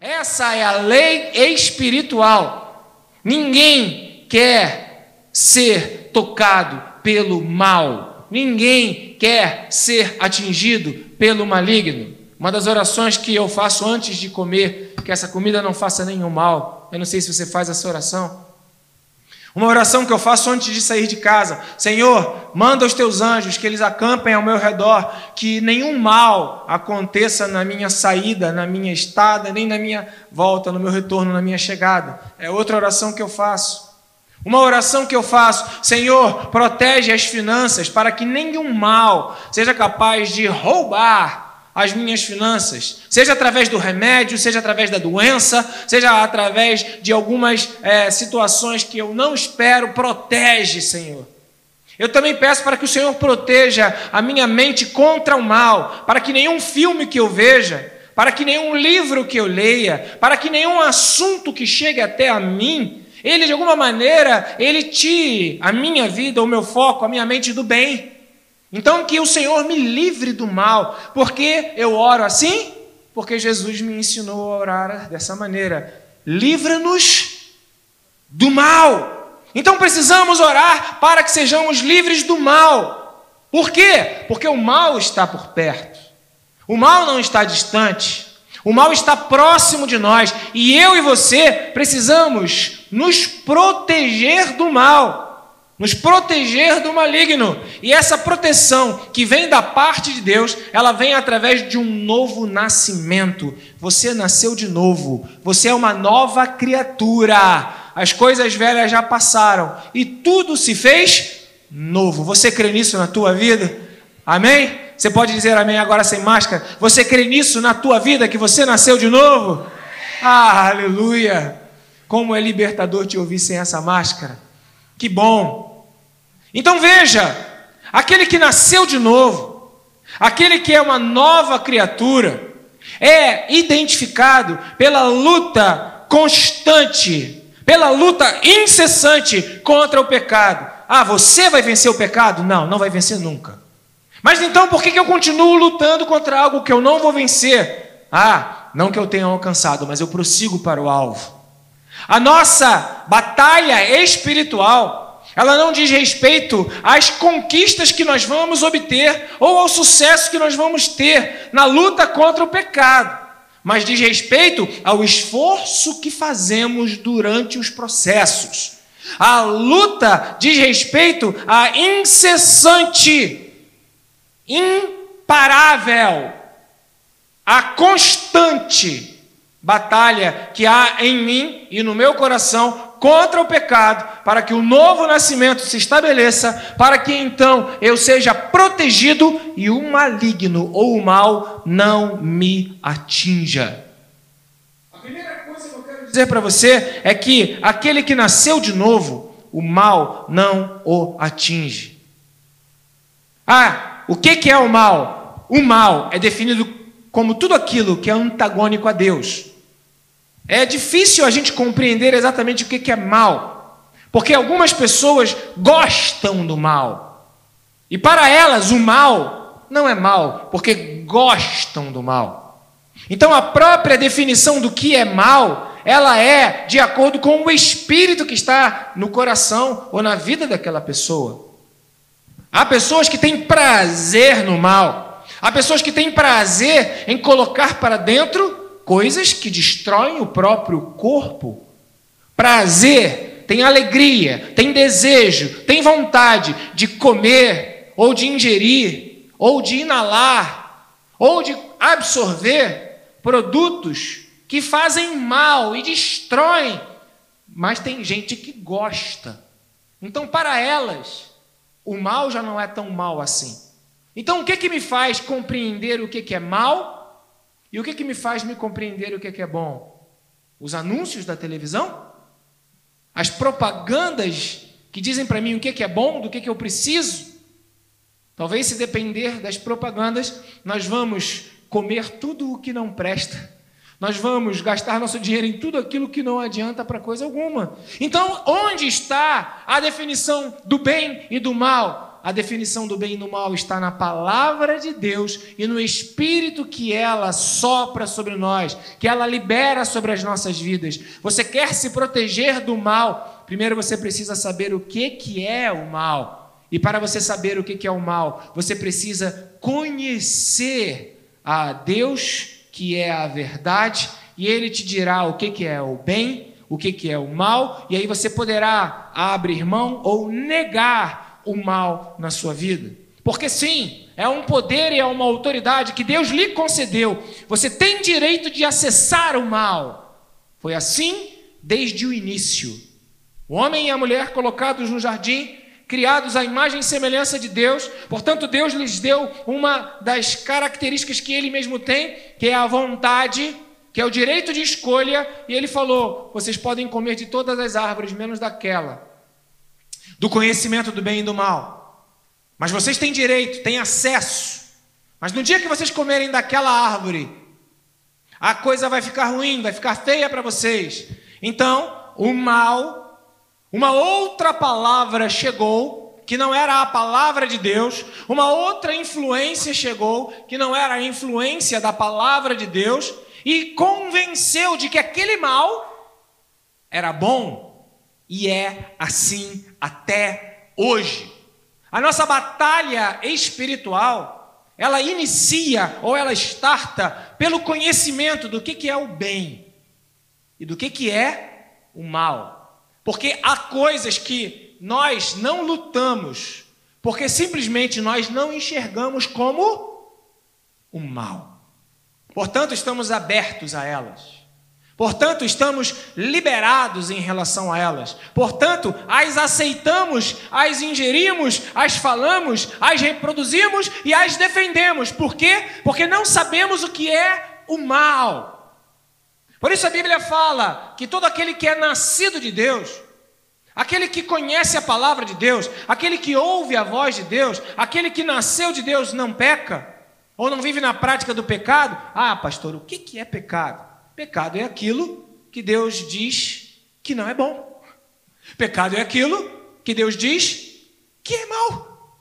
Essa é a lei espiritual. Ninguém quer ser tocado pelo mal. Ninguém quer ser atingido pelo maligno. Uma das orações que eu faço antes de comer, que essa comida não faça nenhum mal. Eu não sei se você faz essa oração. Uma oração que eu faço antes de sair de casa: Senhor, manda os teus anjos que eles acampem ao meu redor, que nenhum mal aconteça na minha saída, na minha estada, nem na minha volta, no meu retorno, na minha chegada. É outra oração que eu faço. Uma oração que eu faço: Senhor, protege as finanças para que nenhum mal seja capaz de roubar as minhas finanças, seja através do remédio, seja através da doença, seja através de algumas é, situações que eu não espero, protege, Senhor. Eu também peço para que o Senhor proteja a minha mente contra o mal, para que nenhum filme que eu veja, para que nenhum livro que eu leia, para que nenhum assunto que chegue até a mim, ele de alguma maneira, ele tire a minha vida, o meu foco, a minha mente do bem. Então, que o Senhor me livre do mal. Porque eu oro assim? Porque Jesus me ensinou a orar dessa maneira. Livra-nos do mal. Então precisamos orar para que sejamos livres do mal. Por quê? Porque o mal está por perto. O mal não está distante. O mal está próximo de nós. E eu e você precisamos nos proteger do mal nos proteger do maligno. E essa proteção que vem da parte de Deus, ela vem através de um novo nascimento. Você nasceu de novo, você é uma nova criatura. As coisas velhas já passaram e tudo se fez novo. Você crê nisso na tua vida? Amém? Você pode dizer amém agora sem máscara? Você crê nisso na tua vida que você nasceu de novo? Ah, aleluia! Como é libertador te ouvir sem essa máscara. Que bom. Então veja, aquele que nasceu de novo, aquele que é uma nova criatura, é identificado pela luta constante, pela luta incessante contra o pecado. Ah, você vai vencer o pecado? Não, não vai vencer nunca. Mas então por que eu continuo lutando contra algo que eu não vou vencer? Ah, não que eu tenha alcançado, mas eu prossigo para o alvo. A nossa batalha espiritual, ela não diz respeito às conquistas que nós vamos obter ou ao sucesso que nós vamos ter na luta contra o pecado, mas diz respeito ao esforço que fazemos durante os processos. A luta diz respeito à incessante, imparável, a constante batalha que há em mim e no meu coração contra o pecado, para que o novo nascimento se estabeleça, para que então eu seja protegido e o maligno ou o mal não me atinja. A primeira coisa que eu quero dizer para você é que aquele que nasceu de novo, o mal não o atinge. Ah, o que é o mal? O mal é definido como tudo aquilo que é antagônico a Deus. É difícil a gente compreender exatamente o que é mal, porque algumas pessoas gostam do mal, e para elas o mal não é mal, porque gostam do mal. Então a própria definição do que é mal, ela é de acordo com o espírito que está no coração ou na vida daquela pessoa. Há pessoas que têm prazer no mal, há pessoas que têm prazer em colocar para dentro coisas que destroem o próprio corpo. Prazer, tem alegria, tem desejo, tem vontade de comer, ou de ingerir, ou de inalar, ou de absorver produtos que fazem mal e destroem. Mas tem gente que gosta. Então, para elas, o mal já não é tão mal assim. Então, o que, que me faz compreender o que, que é mal e o que, que me faz me compreender o que, que é bom? Os anúncios da televisão? As propagandas que dizem para mim o que, que é bom, do que, que eu preciso? Talvez, se depender das propagandas, nós vamos comer tudo o que não presta. Nós vamos gastar nosso dinheiro em tudo aquilo que não adianta para coisa alguma. Então, onde está a definição do bem e do mal? A definição do bem e do mal está na palavra de Deus e no espírito que ela sopra sobre nós, que ela libera sobre as nossas vidas. Você quer se proteger do mal? Primeiro você precisa saber o que que é o mal. E para você saber o que é o mal, você precisa conhecer a Deus, que é a verdade, e ele te dirá o que é o bem o que é o mal, e aí você poderá abrir mão ou negar o mal na sua vida. Porque sim, é um poder e é uma autoridade que Deus lhe concedeu. Você tem direito de acessar o mal. Foi assim desde o início. O homem e a mulher colocados no jardim, criados à imagem e semelhança de Deus, portanto, Deus lhes deu uma das características que ele mesmo tem, que é a vontade que é o direito de escolha, e ele falou: vocês podem comer de todas as árvores, menos daquela, do conhecimento do bem e do mal. Mas vocês têm direito, têm acesso. Mas no dia que vocês comerem daquela árvore, a coisa vai ficar ruim, vai ficar feia para vocês. Então, o mal, uma outra palavra chegou, que não era a palavra de Deus, uma outra influência chegou, que não era a influência da palavra de Deus, e convenceu de que aquele mal era bom e é assim até hoje. A nossa batalha espiritual, ela inicia ou ela starta pelo conhecimento do que, que é o bem e do que, que é o mal. Porque há coisas que nós não lutamos, porque simplesmente nós não enxergamos como o mal. Portanto, estamos abertos a elas. Portanto, estamos liberados em relação a elas. Portanto, as aceitamos, as ingerimos, as falamos, as reproduzimos e as defendemos. Por quê? Porque não sabemos o que é o mal. Por isso a Bíblia fala que todo aquele que é nascido de Deus, aquele que conhece a palavra de Deus, aquele que ouve a voz de Deus, aquele que nasceu de Deus não peca. Ou não vive na prática do pecado? Ah, pastor, o que é pecado? Pecado é aquilo que Deus diz que não é bom. Pecado é aquilo que Deus diz que é mal.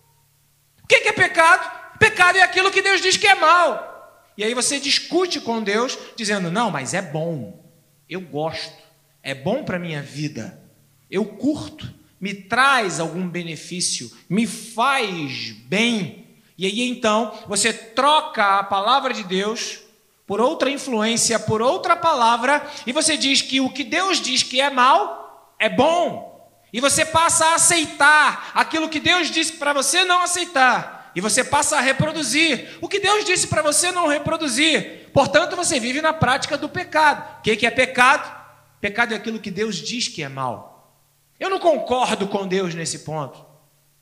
O que é pecado? Pecado é aquilo que Deus diz que é mal. E aí você discute com Deus, dizendo: não, mas é bom, eu gosto, é bom para a minha vida, eu curto, me traz algum benefício, me faz bem. E aí então você troca a palavra de Deus por outra influência, por outra palavra, e você diz que o que Deus diz que é mal é bom. E você passa a aceitar aquilo que Deus disse para você não aceitar. E você passa a reproduzir o que Deus disse para você não reproduzir. Portanto, você vive na prática do pecado. O que é pecado? Pecado é aquilo que Deus diz que é mal. Eu não concordo com Deus nesse ponto.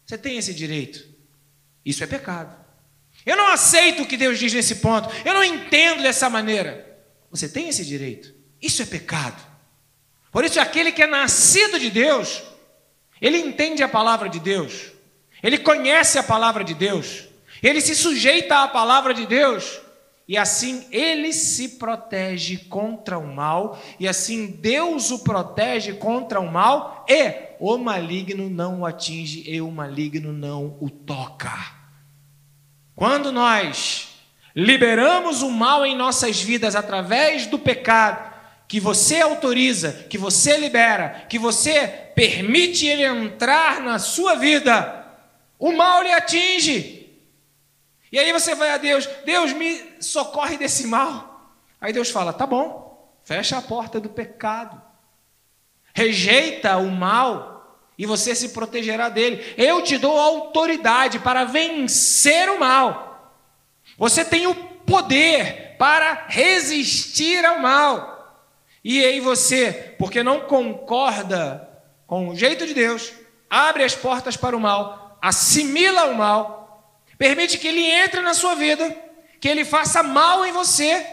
Você tem esse direito. Isso é pecado. Eu não aceito o que Deus diz nesse ponto. Eu não entendo dessa maneira. Você tem esse direito. Isso é pecado. Por isso, aquele que é nascido de Deus, ele entende a palavra de Deus, ele conhece a palavra de Deus, ele se sujeita à palavra de Deus, e assim ele se protege contra o mal, e assim Deus o protege contra o mal, e o maligno não o atinge e o maligno não o toca. Quando nós liberamos o mal em nossas vidas através do pecado, que você autoriza, que você libera, que você permite ele entrar na sua vida, o mal lhe atinge. E aí você vai a Deus, Deus me socorre desse mal. Aí Deus fala: tá bom, fecha a porta do pecado, rejeita o mal e você se protegerá dele. Eu te dou autoridade para vencer o mal. Você tem o poder para resistir ao mal. E aí você, porque não concorda com o jeito de Deus, abre as portas para o mal, assimila o mal, permite que ele entre na sua vida, que ele faça mal em você.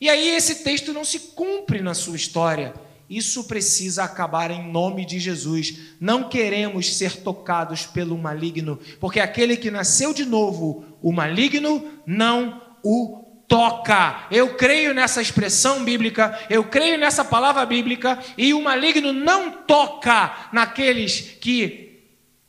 E aí esse texto não se cumpre na sua história. Isso precisa acabar em nome de Jesus. Não queremos ser tocados pelo maligno, porque aquele que nasceu de novo, o maligno não o toca. Eu creio nessa expressão bíblica, eu creio nessa palavra bíblica, e o maligno não toca naqueles que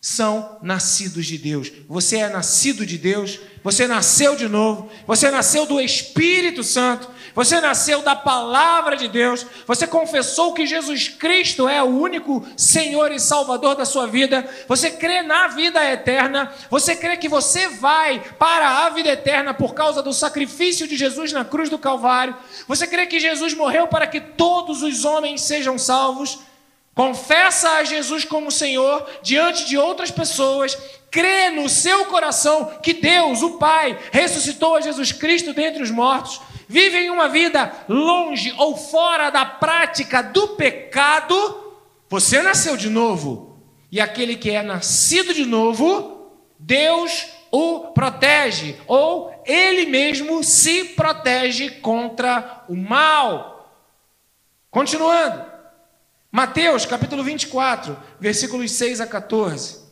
são nascidos de Deus. Você é nascido de Deus, você nasceu de novo, você nasceu do Espírito Santo, você nasceu da palavra de Deus, você confessou que Jesus Cristo é o único Senhor e Salvador da sua vida, você crê na vida eterna, você crê que você vai para a vida eterna por causa do sacrifício de Jesus na cruz do Calvário, você crê que Jesus morreu para que todos os homens sejam salvos. Confessa a Jesus como Senhor diante de outras pessoas, crê no seu coração que Deus, o Pai, ressuscitou a Jesus Cristo dentre os mortos, vivem uma vida longe ou fora da prática do pecado, você nasceu de novo. E aquele que é nascido de novo, Deus o protege, ou ele mesmo se protege contra o mal. Continuando, Mateus capítulo 24, versículos 6 a 14.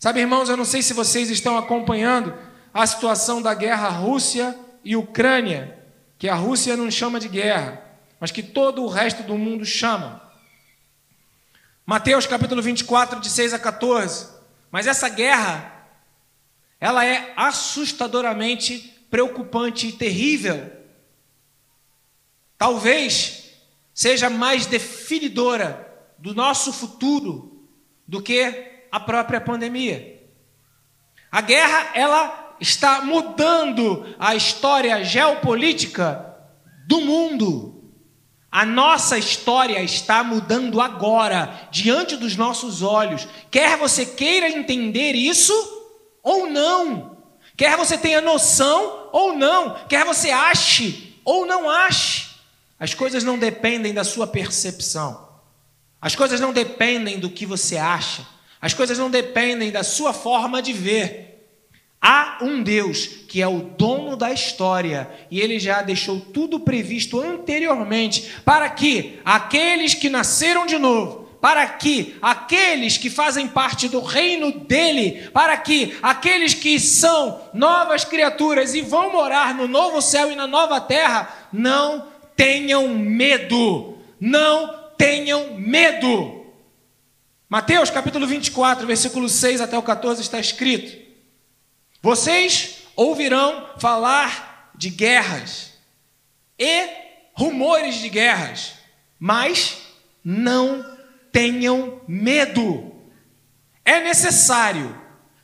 Sabe, irmãos, eu não sei se vocês estão acompanhando a situação da guerra Rússia e Ucrânia que a Rússia não chama de guerra, mas que todo o resto do mundo chama. Mateus capítulo 24, de 6 a 14. Mas essa guerra, ela é assustadoramente preocupante e terrível. Talvez seja mais definidora do nosso futuro do que a própria pandemia. A guerra, ela está mudando a história geopolítica do mundo. A nossa história está mudando agora, diante dos nossos olhos. Quer você queira entender isso ou não. Quer você tenha noção ou não. Quer você ache ou não ache. As coisas não dependem da sua percepção. As coisas não dependem do que você acha. As coisas não dependem da sua forma de ver. Há um Deus que é o dono da história e ele já deixou tudo previsto anteriormente para que aqueles que nasceram de novo, para que aqueles que fazem parte do reino dele, para que aqueles que são novas criaturas e vão morar no novo céu e na nova terra, não tenham medo. Não tenham medo. Mateus capítulo 24, versículo 6 até o 14 está escrito: vocês ouvirão falar de guerras e rumores de guerras, mas não tenham medo. É necessário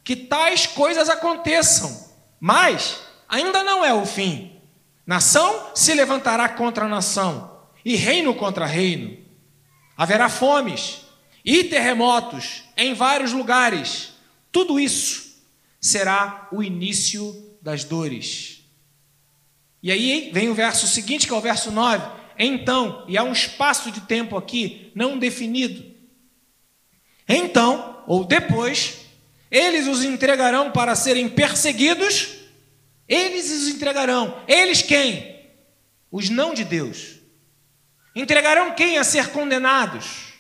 que tais coisas aconteçam, mas ainda não é o fim. Nação se levantará contra nação e reino contra reino. Haverá fomes e terremotos em vários lugares. Tudo isso será o início das dores. E aí vem o verso seguinte, que é o verso 9. Então, e há um espaço de tempo aqui não definido. Então, ou depois, eles os entregarão para serem perseguidos. Eles os entregarão. Eles quem? Os não de Deus. Entregarão quem a ser condenados?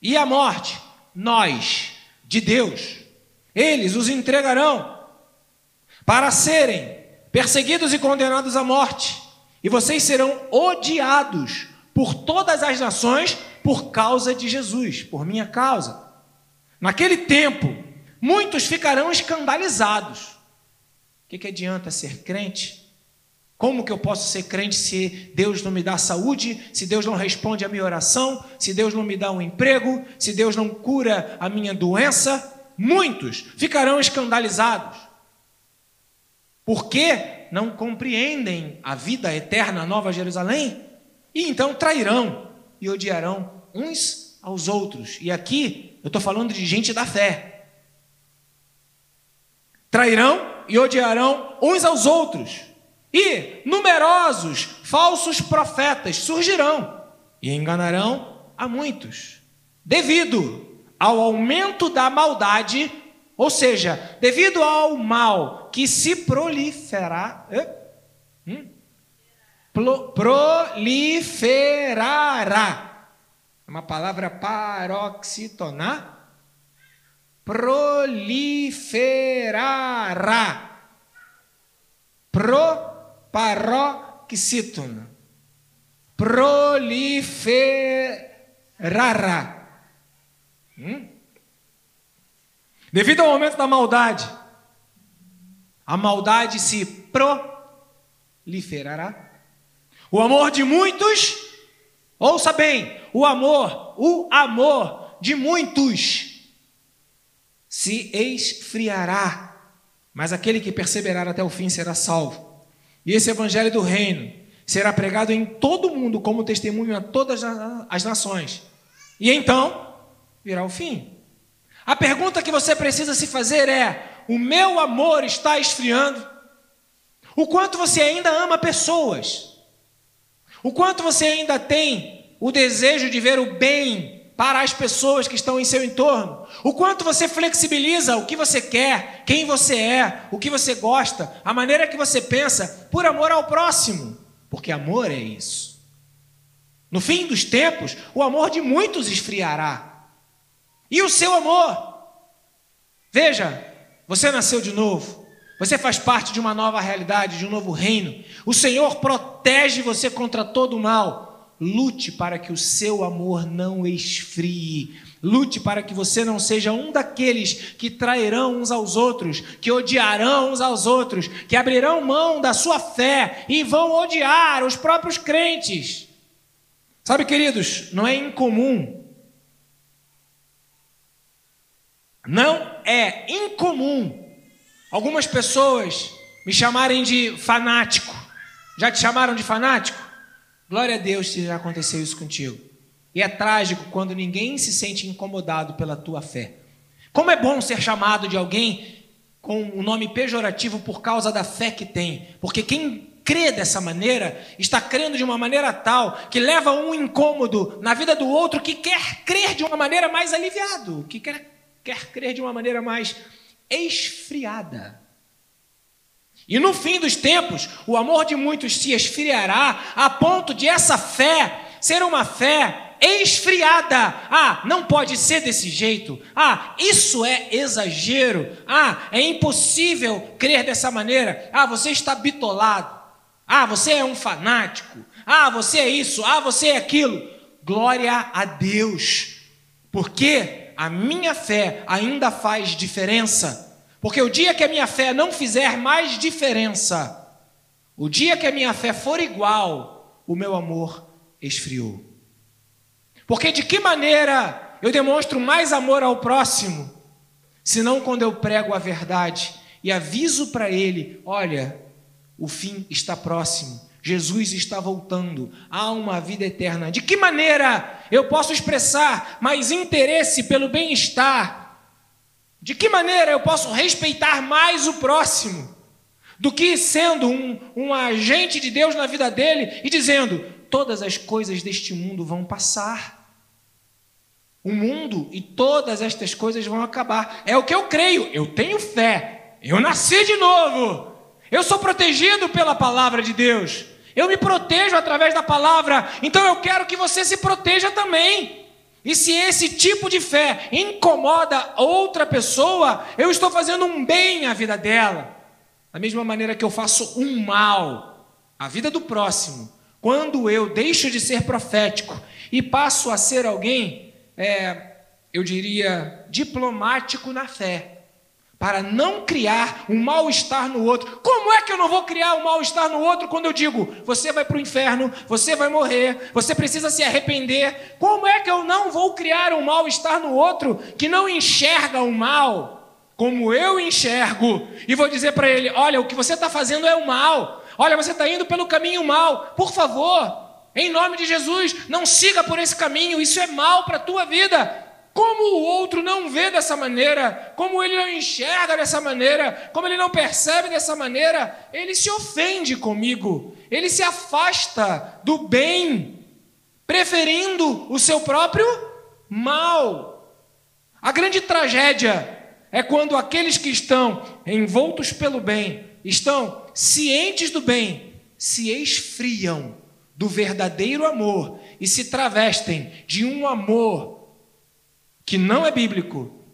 E a morte? Nós, de Deus. Eles os entregarão para serem perseguidos e condenados à morte, e vocês serão odiados por todas as nações por causa de Jesus, por minha causa. Naquele tempo, muitos ficarão escandalizados. O que, que adianta ser crente? Como que eu posso ser crente se Deus não me dá saúde, se Deus não responde a minha oração, se Deus não me dá um emprego, se Deus não cura a minha doença? Muitos ficarão escandalizados, porque não compreendem a vida eterna, a Nova Jerusalém, e então trairão e odiarão uns aos outros. E aqui eu estou falando de gente da fé. Trairão e odiarão uns aos outros. E numerosos falsos profetas surgirão e enganarão a muitos, devido ao aumento da maldade, ou seja, devido ao mal que se proliferar, hum? proliferará, é uma palavra paroxitonar, proliferará, pro paroxítono, proliferará. Hum? Devido ao aumento da maldade, a maldade se proliferará. O amor de muitos, ouça bem, o amor, o amor de muitos se esfriará, mas aquele que perseverar até o fim será salvo. E esse evangelho do reino será pregado em todo o mundo como testemunho a todas as nações. E então virá o fim. A pergunta que você precisa se fazer é: o meu amor está esfriando? O quanto você ainda ama pessoas? O quanto você ainda tem o desejo de ver o bem para as pessoas que estão em seu entorno? O quanto você flexibiliza o que você quer, quem você é, o que você gosta, a maneira que você pensa, por amor ao próximo? Porque amor é isso. No fim dos tempos, o amor de muitos esfriará. E o seu amor? Veja, você nasceu de novo. Você faz parte de uma nova realidade, de um novo reino. O Senhor protege você contra todo o mal. Lute para que o seu amor não esfrie. Lute para que você não seja um daqueles que trairão uns aos outros, que odiarão uns aos outros, que abrirão mão da sua fé e vão odiar os próprios crentes. Sabe, queridos, não é incomum Não é incomum algumas pessoas me chamarem de fanático. Já te chamaram de fanático? Glória a Deus se já aconteceu isso contigo. E é trágico quando ninguém se sente incomodado pela tua fé. Como é bom ser chamado de alguém com um nome pejorativo por causa da fé que tem. Porque quem crê dessa maneira está crendo de uma maneira tal que leva um incômodo na vida do outro que quer crer de uma maneira mais aliviado, que quer quer crer de uma maneira mais esfriada. E no fim dos tempos, o amor de muitos se esfriará a ponto de essa fé ser uma fé esfriada. Ah, não pode ser desse jeito. Ah, isso é exagero. Ah, é impossível crer dessa maneira. Ah, você está bitolado. Ah, você é um fanático. Ah, você é isso. Ah, você é aquilo. Glória a Deus. Porque a minha fé ainda faz diferença. Porque o dia que a minha fé não fizer mais diferença, o dia que a minha fé for igual, o meu amor esfriou. Porque de que maneira eu demonstro mais amor ao próximo, senão quando eu prego a verdade e aviso para ele: olha, o fim está próximo. Jesus está voltando, há uma vida eterna. De que maneira eu posso expressar mais interesse pelo bem-estar? De que maneira eu posso respeitar mais o próximo do que sendo um, um agente de Deus na vida dele e dizendo: todas as coisas deste mundo vão passar. O mundo e todas estas coisas vão acabar. É o que eu creio, eu tenho fé, eu nasci de novo. Eu sou protegido pela palavra de Deus. Eu me protejo através da palavra. Então eu quero que você se proteja também. E se esse tipo de fé incomoda outra pessoa, eu estou fazendo um bem à vida dela. Da mesma maneira que eu faço um mal à vida do próximo. Quando eu deixo de ser profético e passo a ser alguém, é, eu diria, diplomático na fé para não criar um mal-estar no outro. Como é que eu não vou criar um mal-estar no outro quando eu digo, você vai para o inferno, você vai morrer, você precisa se arrepender? Como é que eu não vou criar um mal-estar no outro que não enxerga o mal como eu enxergo e vou dizer para ele: olha, o que você está fazendo é o mal, olha, você está indo pelo caminho mal, por favor. Em nome de Jesus, não siga por esse caminho, isso é mal para a tua vida. Como o outro não vê dessa maneira, como ele não enxerga dessa maneira, como ele não percebe dessa maneira, ele se ofende comigo, ele se afasta do bem, preferindo o seu próprio mal. A grande tragédia é quando aqueles que estão envoltos pelo bem, estão cientes do bem, se esfriam do verdadeiro amor e se travestem de um amor que não é bíblico,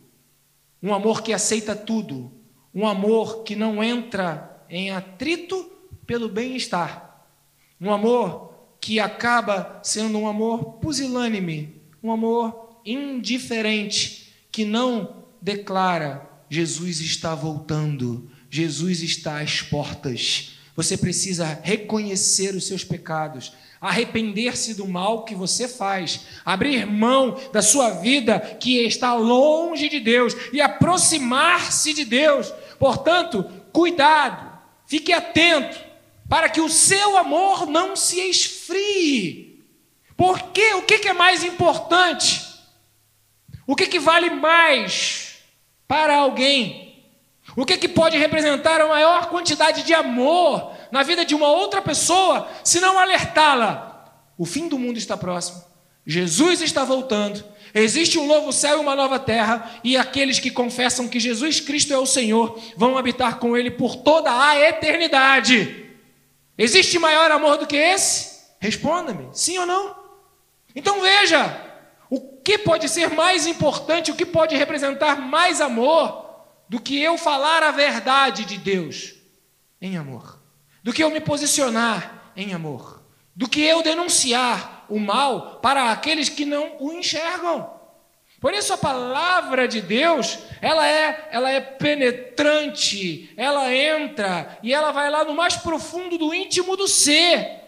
um amor que aceita tudo, um amor que não entra em atrito pelo bem-estar, um amor que acaba sendo um amor pusilânime, um amor indiferente, que não declara: Jesus está voltando, Jesus está às portas. Você precisa reconhecer os seus pecados, arrepender-se do mal que você faz, abrir mão da sua vida que está longe de Deus e aproximar-se de Deus. Portanto, cuidado, fique atento para que o seu amor não se esfrie. Porque o que é mais importante? O que, que vale mais para alguém? O que, que pode representar a maior quantidade de amor na vida de uma outra pessoa, se não alertá-la? O fim do mundo está próximo, Jesus está voltando, existe um novo céu e uma nova terra, e aqueles que confessam que Jesus Cristo é o Senhor vão habitar com Ele por toda a eternidade. Existe maior amor do que esse? Responda-me, sim ou não? Então veja, o que pode ser mais importante, o que pode representar mais amor do que eu falar a verdade de Deus em amor, do que eu me posicionar em amor, do que eu denunciar o mal para aqueles que não o enxergam. Por isso a palavra de Deus, ela é, ela é penetrante, ela entra e ela vai lá no mais profundo do íntimo do ser,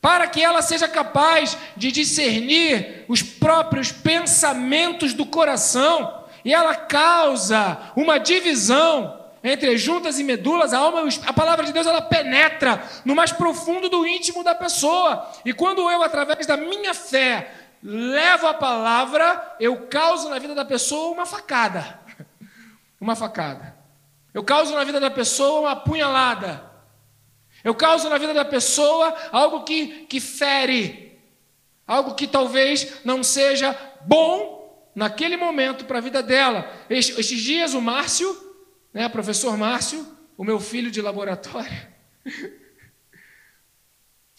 para que ela seja capaz de discernir os próprios pensamentos do coração, e ela causa uma divisão entre as juntas e medulas, a alma, a palavra de Deus ela penetra no mais profundo do íntimo da pessoa. E quando eu através da minha fé levo a palavra, eu causo na vida da pessoa uma facada. Uma facada. Eu causo na vida da pessoa uma punhalada. Eu causo na vida da pessoa algo que, que fere. Algo que talvez não seja bom naquele momento para a vida dela. Estes dias o Márcio, né, professor Márcio, o meu filho de laboratório,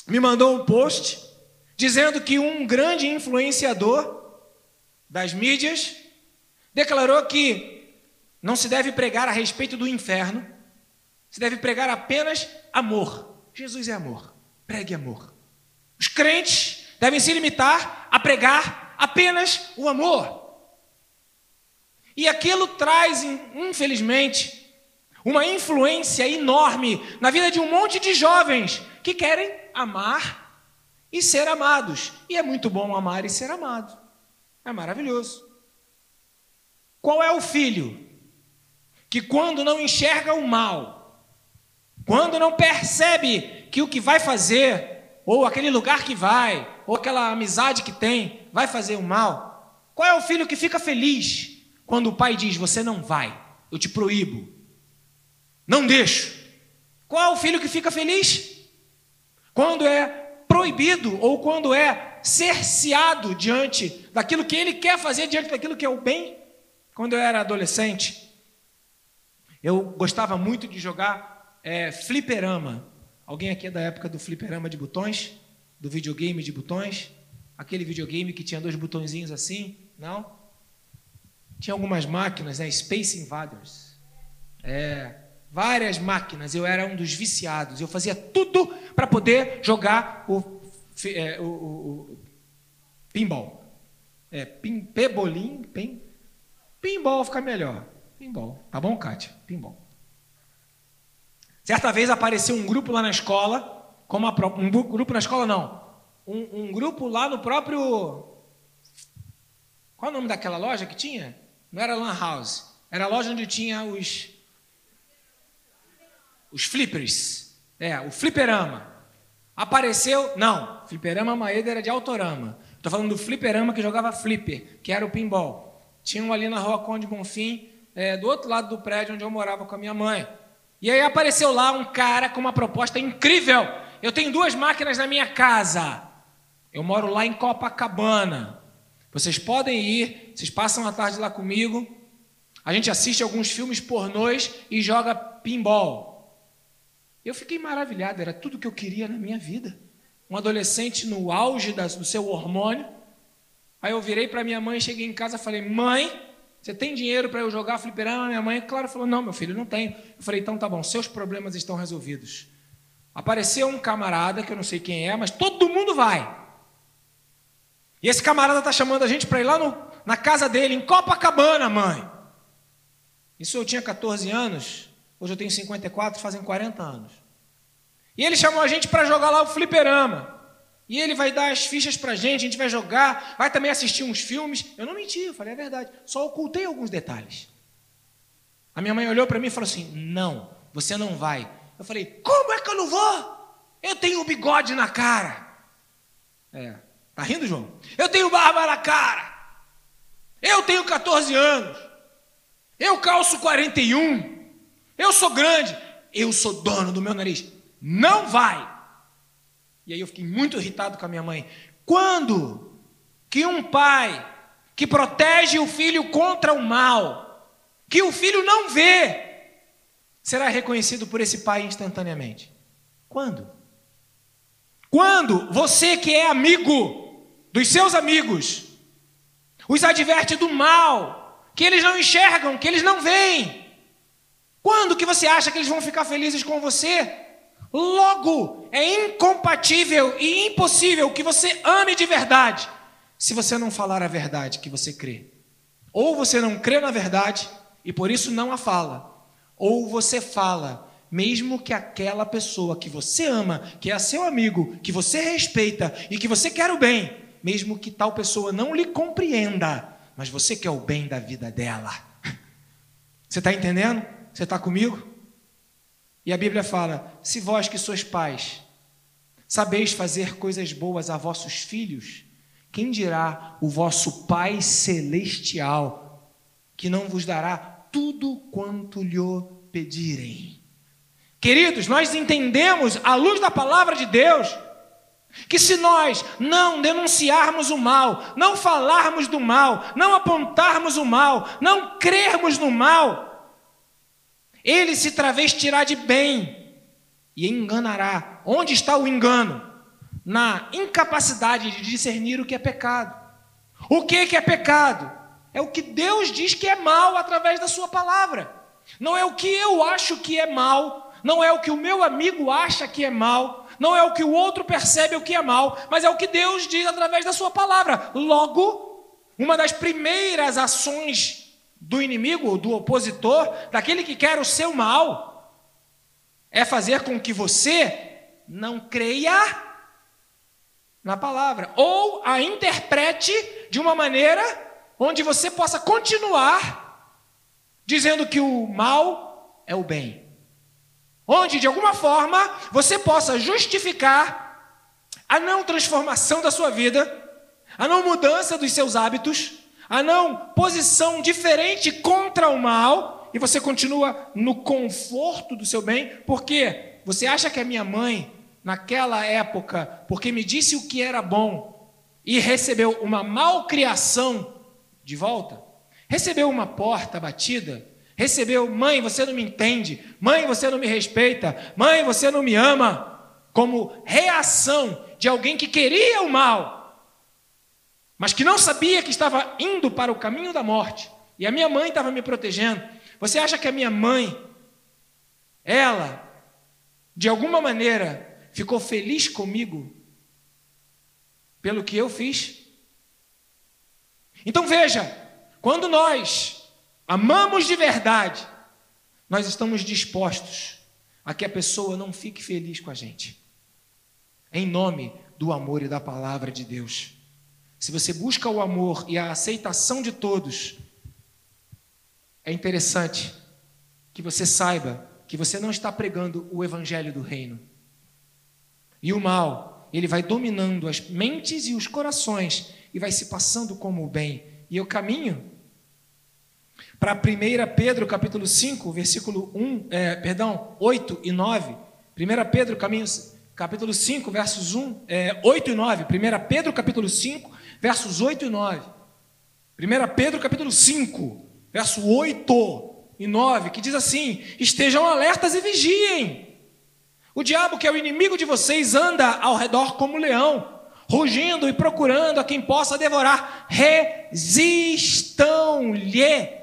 me mandou um post dizendo que um grande influenciador das mídias declarou que não se deve pregar a respeito do inferno, se deve pregar apenas amor. Jesus é amor, pregue amor. Os crentes devem se limitar a pregar apenas o amor. E aquilo traz, infelizmente, uma influência enorme na vida de um monte de jovens que querem amar e ser amados. E é muito bom amar e ser amado. É maravilhoso. Qual é o filho que, quando não enxerga o mal, quando não percebe que o que vai fazer, ou aquele lugar que vai, ou aquela amizade que tem, vai fazer o mal, qual é o filho que fica feliz quando o pai diz: Você não vai, eu te proíbo, não deixo? Qual é o filho que fica feliz? Quando é proibido ou quando é cerceado diante daquilo que ele quer fazer, diante daquilo que é o bem. Quando eu era adolescente, eu gostava muito de jogar é, fliperama. Alguém aqui é da época do fliperama de botões? Do videogame de botões? Aquele videogame que tinha dois botõezinhos assim? Não? Tinha algumas máquinas, né? Space Invaders. É, várias máquinas, eu era um dos viciados. Eu fazia tudo para poder jogar o, é, o, o, o pinball. É, pin, pebolim, pin, pinball fica melhor. Pinball. Tá bom, Kátia? Pinball. Certa vez apareceu um grupo lá na escola, como a, um grupo na escola não, um, um grupo lá no próprio. Qual é o nome daquela loja que tinha? Não era Lan House. Era a loja onde tinha os os flippers. É, o fliperama. Apareceu. Não, fliperama Maeda era de autorama. Estou falando do fliperama que jogava flipper, que era o pinball. Tinha um ali na rua Conde Bonfim, é, do outro lado do prédio onde eu morava com a minha mãe. E aí apareceu lá um cara com uma proposta incrível. Eu tenho duas máquinas na minha casa. Eu moro lá em Copacabana. Vocês podem ir, vocês passam a tarde lá comigo. A gente assiste alguns filmes pornôs e joga pinball. Eu fiquei maravilhado, era tudo que eu queria na minha vida. Um adolescente no auge do seu hormônio. Aí eu virei para minha mãe, cheguei em casa falei: Mãe, você tem dinheiro para eu jogar fliperama? Minha mãe, claro, falou: Não, meu filho, não tenho. Eu falei: Então tá bom, seus problemas estão resolvidos. Apareceu um camarada, que eu não sei quem é, mas todo mundo vai. E esse camarada está chamando a gente para ir lá no, na casa dele, em Copacabana, mãe. Isso eu tinha 14 anos, hoje eu tenho 54, fazem 40 anos. E ele chamou a gente para jogar lá o fliperama. E ele vai dar as fichas para a gente, a gente vai jogar, vai também assistir uns filmes. Eu não menti, eu falei a verdade, só ocultei alguns detalhes. A minha mãe olhou para mim e falou assim: Não, você não vai. Eu falei: Como é que eu não vou? Eu tenho bigode na cara. É, tá rindo, João? Eu tenho barba na cara. Eu tenho 14 anos. Eu calço 41. Eu sou grande. Eu sou dono do meu nariz. Não vai. E aí eu fiquei muito irritado com a minha mãe. Quando que um pai que protege o filho contra o mal, que o filho não vê, será reconhecido por esse pai instantaneamente? Quando? Quando você que é amigo dos seus amigos os adverte do mal, que eles não enxergam, que eles não veem. Quando que você acha que eles vão ficar felizes com você? Logo, é incompatível e impossível que você ame de verdade, se você não falar a verdade que você crê. Ou você não crê na verdade e por isso não a fala, ou você fala, mesmo que aquela pessoa que você ama, que é seu amigo, que você respeita e que você quer o bem, mesmo que tal pessoa não lhe compreenda, mas você quer o bem da vida dela. Você está entendendo? Você está comigo? E a Bíblia fala: se vós que sois pais, sabeis fazer coisas boas a vossos filhos, quem dirá o vosso Pai celestial, que não vos dará tudo quanto lhe pedirem? Queridos, nós entendemos, à luz da palavra de Deus, que se nós não denunciarmos o mal, não falarmos do mal, não apontarmos o mal, não crermos no mal, ele se travestirá de bem e enganará. Onde está o engano? Na incapacidade de discernir o que é pecado. O que é pecado? É o que Deus diz que é mal através da Sua palavra. Não é o que eu acho que é mal, não é o que o meu amigo acha que é mal, não é o que o outro percebe o que é mal, mas é o que Deus diz através da sua palavra. Logo, uma das primeiras ações do inimigo, do opositor, daquele que quer o seu mal, é fazer com que você não creia na palavra, ou a interprete de uma maneira onde você possa continuar dizendo que o mal é o bem onde de alguma forma você possa justificar a não transformação da sua vida, a não mudança dos seus hábitos, a não posição diferente contra o mal, e você continua no conforto do seu bem, porque você acha que a minha mãe, naquela época, porque me disse o que era bom e recebeu uma malcriação de volta, recebeu uma porta batida, recebeu, mãe, você não me entende, mãe, você não me respeita, mãe, você não me ama, como reação de alguém que queria o mal, mas que não sabia que estava indo para o caminho da morte, e a minha mãe estava me protegendo. Você acha que a minha mãe, ela, de alguma maneira, ficou feliz comigo pelo que eu fiz? Então veja, quando nós amamos de verdade, nós estamos dispostos a que a pessoa não fique feliz com a gente. Em nome do amor e da palavra de Deus. Se você busca o amor e a aceitação de todos, é interessante que você saiba que você não está pregando o evangelho do reino. E o mal, ele vai dominando as mentes e os corações e vai se passando como o bem. E o caminho para 1 Pedro capítulo 5, versículo 1, é, perdão, 8 e 9. 1 Pedro caminho, capítulo 5, versos 1, é, 8 e 9. 1 Pedro capítulo 5, versos 8 e 9. 1 Pedro capítulo 5, verso 8 e 9, que diz assim: Estejam alertas e vigiem. O diabo, que é o inimigo de vocês, anda ao redor como leão, rugindo e procurando a quem possa devorar. Resistam-lhe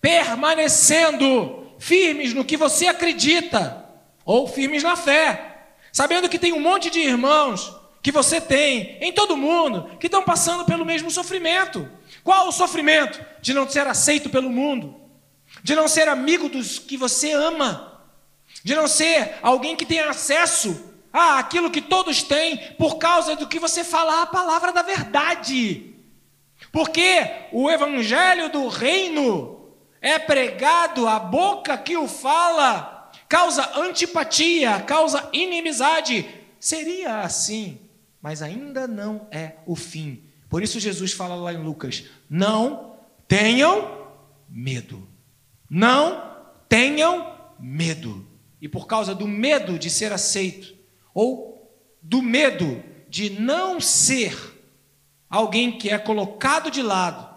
permanecendo firmes no que você acredita, ou firmes na fé, sabendo que tem um monte de irmãos que você tem em todo mundo que estão passando pelo mesmo sofrimento. Qual o sofrimento? De não ser aceito pelo mundo, de não ser amigo dos que você ama, de não ser alguém que tem acesso a aquilo que todos têm por causa do que você falar a palavra da verdade. Porque o evangelho do reino é pregado, a boca que o fala causa antipatia, causa inimizade. Seria assim, mas ainda não é o fim. Por isso Jesus fala lá em Lucas: não tenham medo. Não tenham medo. E por causa do medo de ser aceito, ou do medo de não ser alguém que é colocado de lado,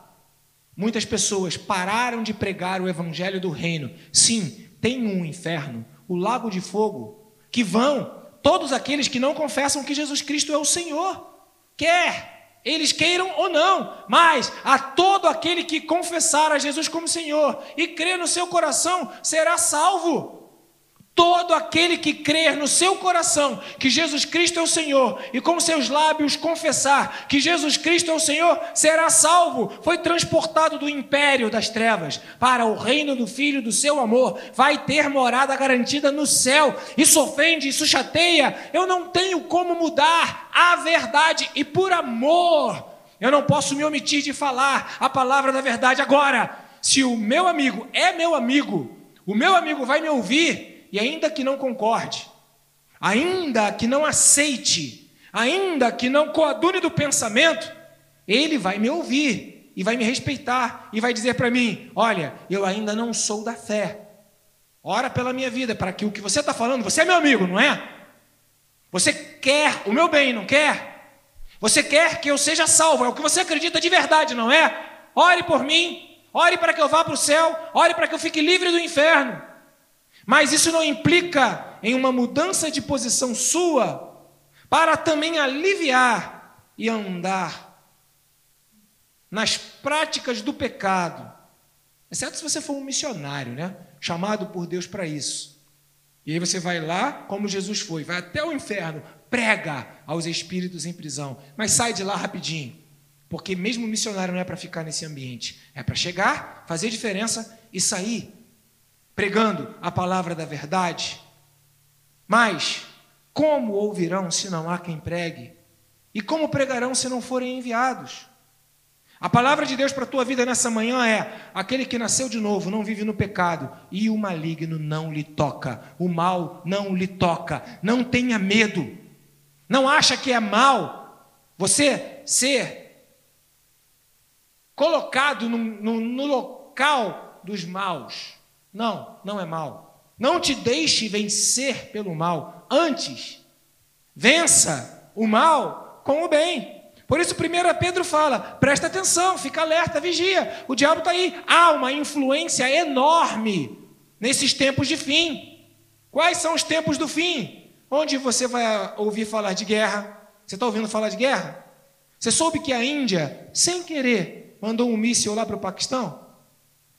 muitas pessoas pararam de pregar o evangelho do reino. Sim, tem um inferno, o lago de fogo, que vão todos aqueles que não confessam que Jesus Cristo é o Senhor. Quer eles queiram ou não, mas a todo aquele que confessar a Jesus como Senhor e crer no seu coração será salvo. Todo aquele que crer no seu coração que Jesus Cristo é o Senhor e com seus lábios confessar que Jesus Cristo é o Senhor será salvo. Foi transportado do império das trevas para o reino do Filho do seu amor. Vai ter morada garantida no céu. Isso ofende, isso chateia. Eu não tenho como mudar a verdade e por amor eu não posso me omitir de falar a palavra da verdade agora. Se o meu amigo é meu amigo, o meu amigo vai me ouvir e ainda que não concorde, ainda que não aceite, ainda que não coadune do pensamento, ele vai me ouvir e vai me respeitar e vai dizer para mim: Olha, eu ainda não sou da fé. Ora pela minha vida, para que o que você está falando, você é meu amigo, não é? Você quer o meu bem, não quer? Você quer que eu seja salvo, é o que você acredita de verdade, não é? Ore por mim, ore para que eu vá para o céu, ore para que eu fique livre do inferno. Mas isso não implica em uma mudança de posição sua para também aliviar e andar nas práticas do pecado. Exceto se você for um missionário, né? Chamado por Deus para isso. E aí você vai lá, como Jesus foi, vai até o inferno, prega aos espíritos em prisão, mas sai de lá rapidinho. Porque mesmo missionário não é para ficar nesse ambiente, é para chegar, fazer diferença e sair pregando a palavra da verdade. Mas como ouvirão se não há quem pregue? E como pregarão se não forem enviados? A palavra de Deus para a tua vida nessa manhã é: aquele que nasceu de novo não vive no pecado, e o maligno não lhe toca, o mal não lhe toca. Não tenha medo, não acha que é mal você ser colocado no, no, no local dos maus. Não, não é mal. Não te deixe vencer pelo mal. Antes, vença o mal com o bem. Por isso, 1 Pedro fala: presta atenção, fica alerta, vigia. O diabo está aí. Há uma influência enorme nesses tempos de fim. Quais são os tempos do fim? Onde você vai ouvir falar de guerra? Você está ouvindo falar de guerra? Você soube que a Índia, sem querer, mandou um míssil lá para o Paquistão?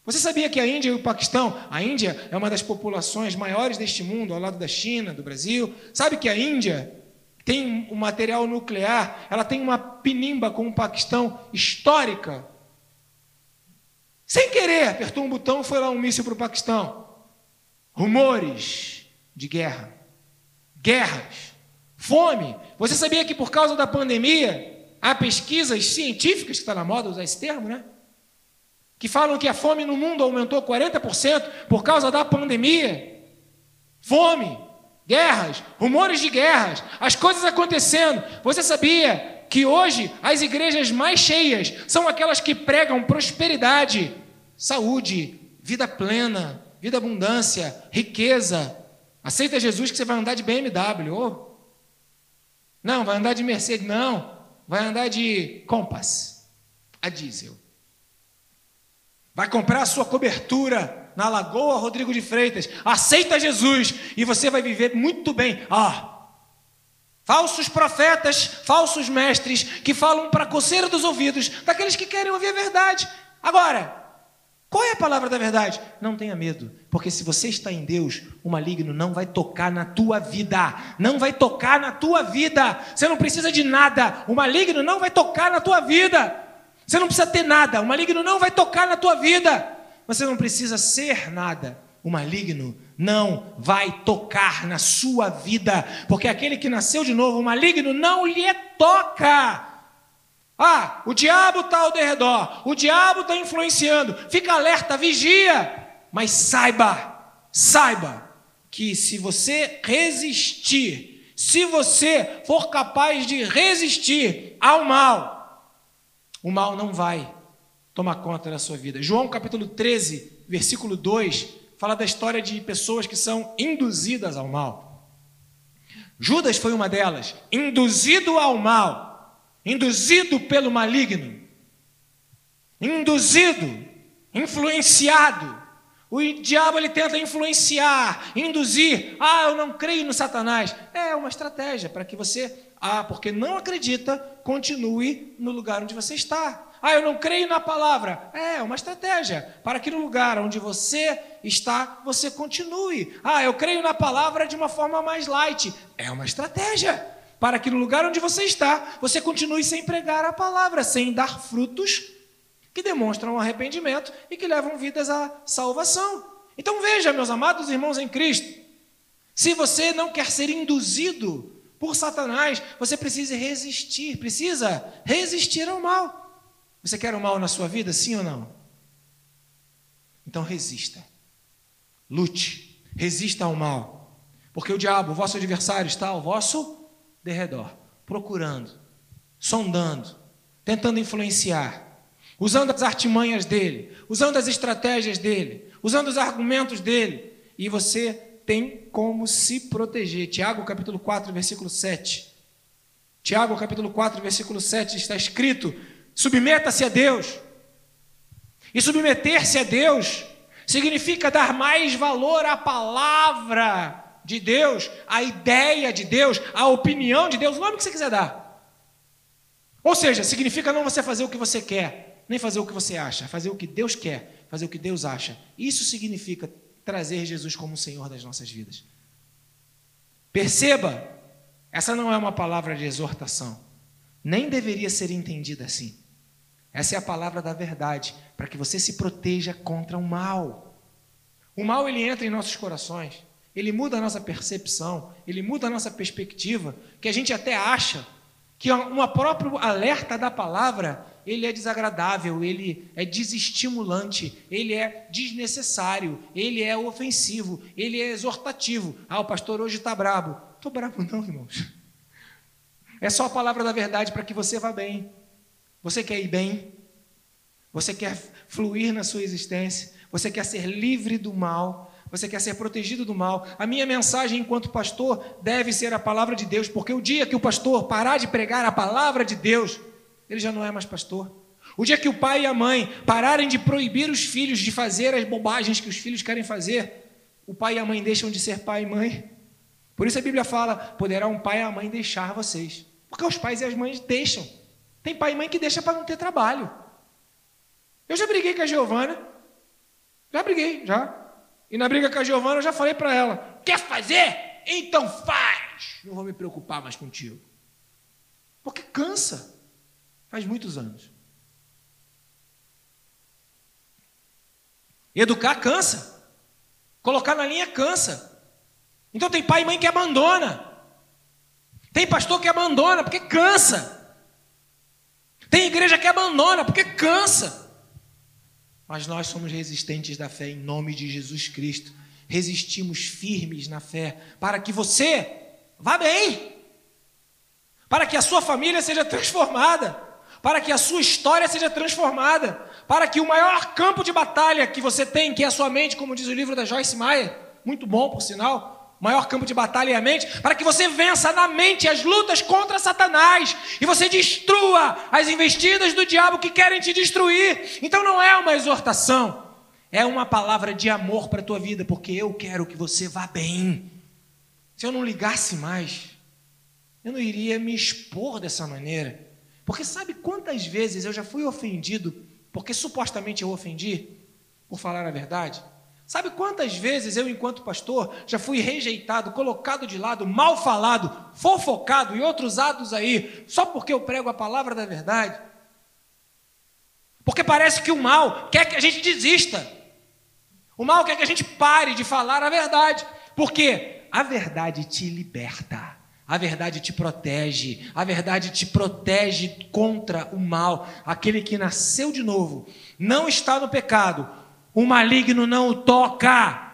Você sabia que a Índia e o Paquistão, a Índia é uma das populações maiores deste mundo, ao lado da China, do Brasil. Sabe que a Índia tem um material nuclear, ela tem uma pinimba com o Paquistão histórica. Sem querer, apertou um botão, foi lá um míssil para o Paquistão. Rumores de guerra, guerras, fome. Você sabia que por causa da pandemia, há pesquisas científicas, que está na moda usar esse termo, né? Que falam que a fome no mundo aumentou 40% por causa da pandemia. Fome, guerras, rumores de guerras, as coisas acontecendo. Você sabia que hoje as igrejas mais cheias são aquelas que pregam prosperidade, saúde, vida plena, vida abundância, riqueza. Aceita Jesus que você vai andar de BMW. Oh. Não, vai andar de Mercedes. Não, vai andar de Compass, a diesel. Vai comprar a sua cobertura na Lagoa Rodrigo de Freitas. Aceita Jesus e você vai viver muito bem. Ah, falsos profetas, falsos mestres que falam para coceira dos ouvidos daqueles que querem ouvir a verdade. Agora, qual é a palavra da verdade? Não tenha medo, porque se você está em Deus, o maligno não vai tocar na tua vida. Não vai tocar na tua vida. Você não precisa de nada. O maligno não vai tocar na tua vida. Você não precisa ter nada, o maligno não vai tocar na tua vida. você não precisa ser nada. O maligno não vai tocar na sua vida, porque aquele que nasceu de novo, o maligno não lhe toca. Ah, o diabo está ao derredor, o diabo está influenciando. Fica alerta, vigia, mas saiba, saiba que se você resistir, se você for capaz de resistir ao mal, o mal não vai tomar conta da sua vida. João capítulo 13, versículo 2 fala da história de pessoas que são induzidas ao mal. Judas foi uma delas, induzido ao mal, induzido pelo maligno, induzido, influenciado. O diabo ele tenta influenciar, induzir. Ah, eu não creio no Satanás. É uma estratégia para que você, ah, porque não acredita, continue no lugar onde você está. Ah, eu não creio na palavra. É, uma estratégia para que no lugar onde você está, você continue. Ah, eu creio na palavra de uma forma mais light. É uma estratégia para que no lugar onde você está, você continue sem pregar a palavra, sem dar frutos que demonstram arrependimento e que levam vidas à salvação. Então veja, meus amados irmãos em Cristo, se você não quer ser induzido por Satanás, você precisa resistir, precisa resistir ao mal. Você quer o mal na sua vida, sim ou não? Então resista. Lute. Resista ao mal. Porque o diabo, o vosso adversário, está ao vosso derredor, procurando, sondando, tentando influenciar, usando as artimanhas dele, usando as estratégias dele, usando os argumentos dele. E você tem como se proteger. Tiago capítulo 4, versículo 7. Tiago capítulo 4, versículo 7 está escrito: Submeta-se a Deus. E submeter-se a Deus significa dar mais valor à palavra de Deus, à ideia de Deus, à opinião de Deus, o nome que você quiser dar. Ou seja, significa não você fazer o que você quer, nem fazer o que você acha, fazer o que Deus quer, fazer o que Deus acha. Isso significa trazer Jesus como Senhor das nossas vidas. Perceba, essa não é uma palavra de exortação, nem deveria ser entendida assim. Essa é a palavra da verdade, para que você se proteja contra o mal. O mal ele entra em nossos corações, ele muda a nossa percepção, ele muda a nossa perspectiva, que a gente até acha que um próprio alerta da palavra, ele é desagradável, ele é desestimulante, ele é desnecessário, ele é ofensivo, ele é exortativo. Ah, o pastor hoje está brabo. Estou brabo não, irmãos. É só a palavra da verdade para que você vá bem. Você quer ir bem? Você quer fluir na sua existência? Você quer ser livre do mal? Você quer ser protegido do mal? A minha mensagem enquanto pastor deve ser a palavra de Deus, porque o dia que o pastor parar de pregar a palavra de Deus, ele já não é mais pastor. O dia que o pai e a mãe pararem de proibir os filhos de fazer as bobagens que os filhos querem fazer, o pai e a mãe deixam de ser pai e mãe. Por isso a Bíblia fala: poderá um pai e a mãe deixar vocês. Porque os pais e as mães deixam. Tem pai e mãe que deixa para não ter trabalho. Eu já briguei com a Giovana. Já briguei, já. E na briga com a Giovana eu já falei para ela: quer fazer? Então faz. Não vou me preocupar mais contigo. Porque cansa. Faz muitos anos. Educar cansa. Colocar na linha cansa. Então tem pai e mãe que abandona. Tem pastor que abandona porque cansa. Tem igreja que abandona porque cansa. Mas nós somos resistentes da fé em nome de Jesus Cristo. Resistimos firmes na fé para que você vá bem. Para que a sua família seja transformada, para que a sua história seja transformada, para que o maior campo de batalha que você tem, que é a sua mente, como diz o livro da Joyce Meyer, muito bom por sinal, maior campo de batalha é a mente, para que você vença na mente as lutas contra Satanás e você destrua as investidas do diabo que querem te destruir. Então não é uma exortação, é uma palavra de amor para a tua vida, porque eu quero que você vá bem. Se eu não ligasse mais, eu não iria me expor dessa maneira. Porque sabe quantas vezes eu já fui ofendido porque supostamente eu ofendi por falar a verdade? Sabe quantas vezes eu, enquanto pastor, já fui rejeitado, colocado de lado, mal falado, fofocado e outros atos aí, só porque eu prego a palavra da verdade? Porque parece que o mal quer que a gente desista. O mal quer que a gente pare de falar a verdade. Porque a verdade te liberta. A verdade te protege, a verdade te protege contra o mal. Aquele que nasceu de novo não está no pecado, o maligno não o toca.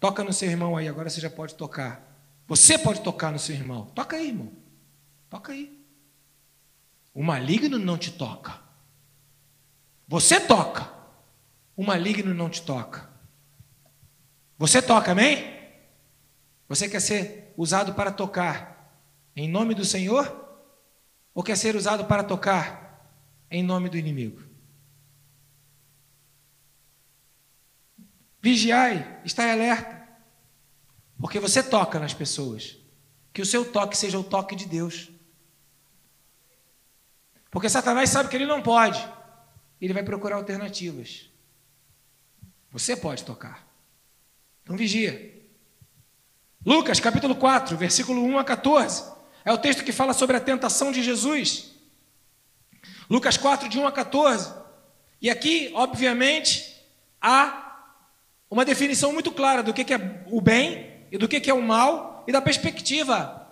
Toca no seu irmão aí, agora você já pode tocar. Você pode tocar no seu irmão. Toca aí, irmão. Toca aí. O maligno não te toca. Você toca. O maligno não te toca. Você toca, amém? Você quer ser usado para tocar em nome do Senhor? Ou quer ser usado para tocar em nome do inimigo? Vigiai, estai alerta, porque você toca nas pessoas. Que o seu toque seja o toque de Deus. Porque Satanás sabe que ele não pode, ele vai procurar alternativas. Você pode tocar. Então vigia. Lucas capítulo 4, versículo 1 a 14. É o texto que fala sobre a tentação de Jesus. Lucas 4, de 1 a 14. E aqui, obviamente, há uma definição muito clara do que é o bem e do que é o mal e da perspectiva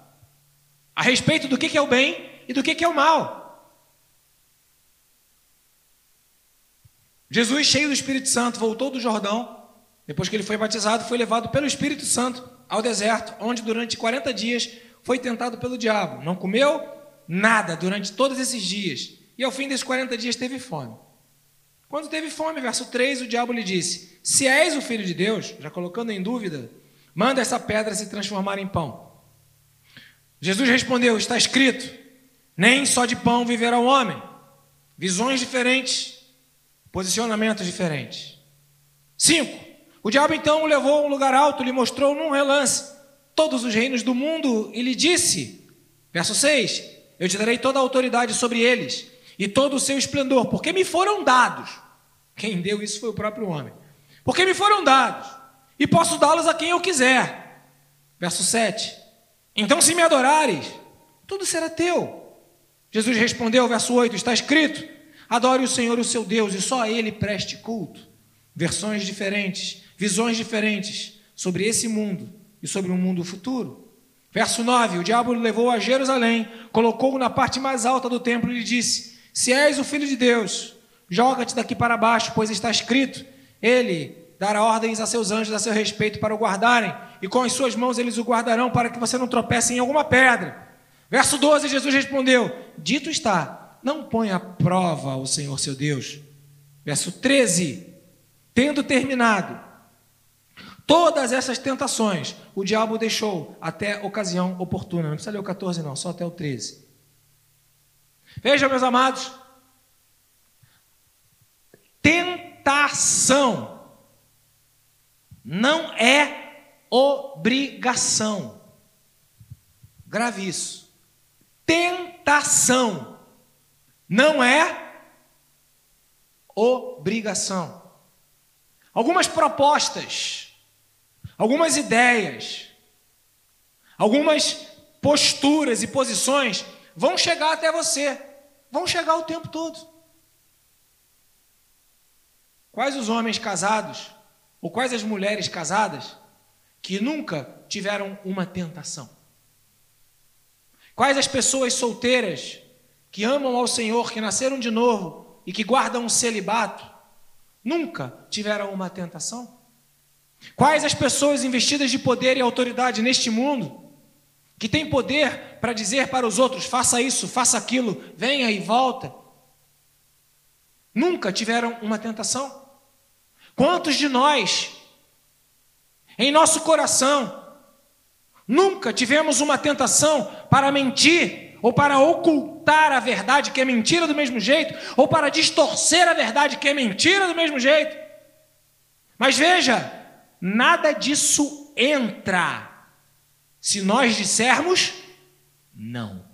a respeito do que é o bem e do que é o mal. Jesus, cheio do Espírito Santo, voltou do Jordão. Depois que ele foi batizado, foi levado pelo Espírito Santo ao deserto, onde durante 40 dias foi tentado pelo diabo. Não comeu nada durante todos esses dias. E ao fim desses 40 dias teve fome. Quando teve fome, verso 3, o diabo lhe disse: Se és o filho de Deus, já colocando em dúvida, manda essa pedra se transformar em pão. Jesus respondeu: Está escrito: Nem só de pão viverá o homem. Visões diferentes, posicionamentos diferentes. 5. O diabo então o levou a um lugar alto, lhe mostrou num relance todos os reinos do mundo e lhe disse, verso 6: Eu te darei toda a autoridade sobre eles e todo o seu esplendor, porque me foram dados. Quem deu isso foi o próprio homem. Porque me foram dados e posso dá-los a quem eu quiser. Verso 7: Então, se me adorares, tudo será teu. Jesus respondeu, verso 8: Está escrito: Adore o Senhor, o seu Deus, e só a Ele preste culto. Versões diferentes, visões diferentes sobre esse mundo e sobre um mundo futuro. Verso 9: O diabo levou a Jerusalém, colocou-o na parte mais alta do templo e lhe disse: Se és o filho de Deus, joga-te daqui para baixo, pois está escrito: Ele dará ordens a seus anjos a seu respeito para o guardarem, e com as suas mãos eles o guardarão para que você não tropece em alguma pedra. Verso 12: Jesus respondeu: Dito está, não ponha prova o Senhor seu Deus. Verso 13: Tendo terminado, Todas essas tentações o diabo deixou até ocasião oportuna. Não precisa ler o 14, não, só até o 13. Veja, meus amados, tentação não é obrigação. Grave isso. Tentação não é obrigação. Algumas propostas algumas ideias, algumas posturas e posições vão chegar até você, vão chegar o tempo todo. Quais os homens casados, ou quais as mulheres casadas, que nunca tiveram uma tentação? Quais as pessoas solteiras que amam ao Senhor, que nasceram de novo e que guardam um celibato, nunca tiveram uma tentação? Quais as pessoas investidas de poder e autoridade neste mundo que têm poder para dizer para os outros: faça isso, faça aquilo, venha e volta? Nunca tiveram uma tentação? Quantos de nós, em nosso coração, nunca tivemos uma tentação para mentir ou para ocultar a verdade que é mentira do mesmo jeito, ou para distorcer a verdade que é mentira do mesmo jeito? Mas veja, Nada disso entra se nós dissermos não.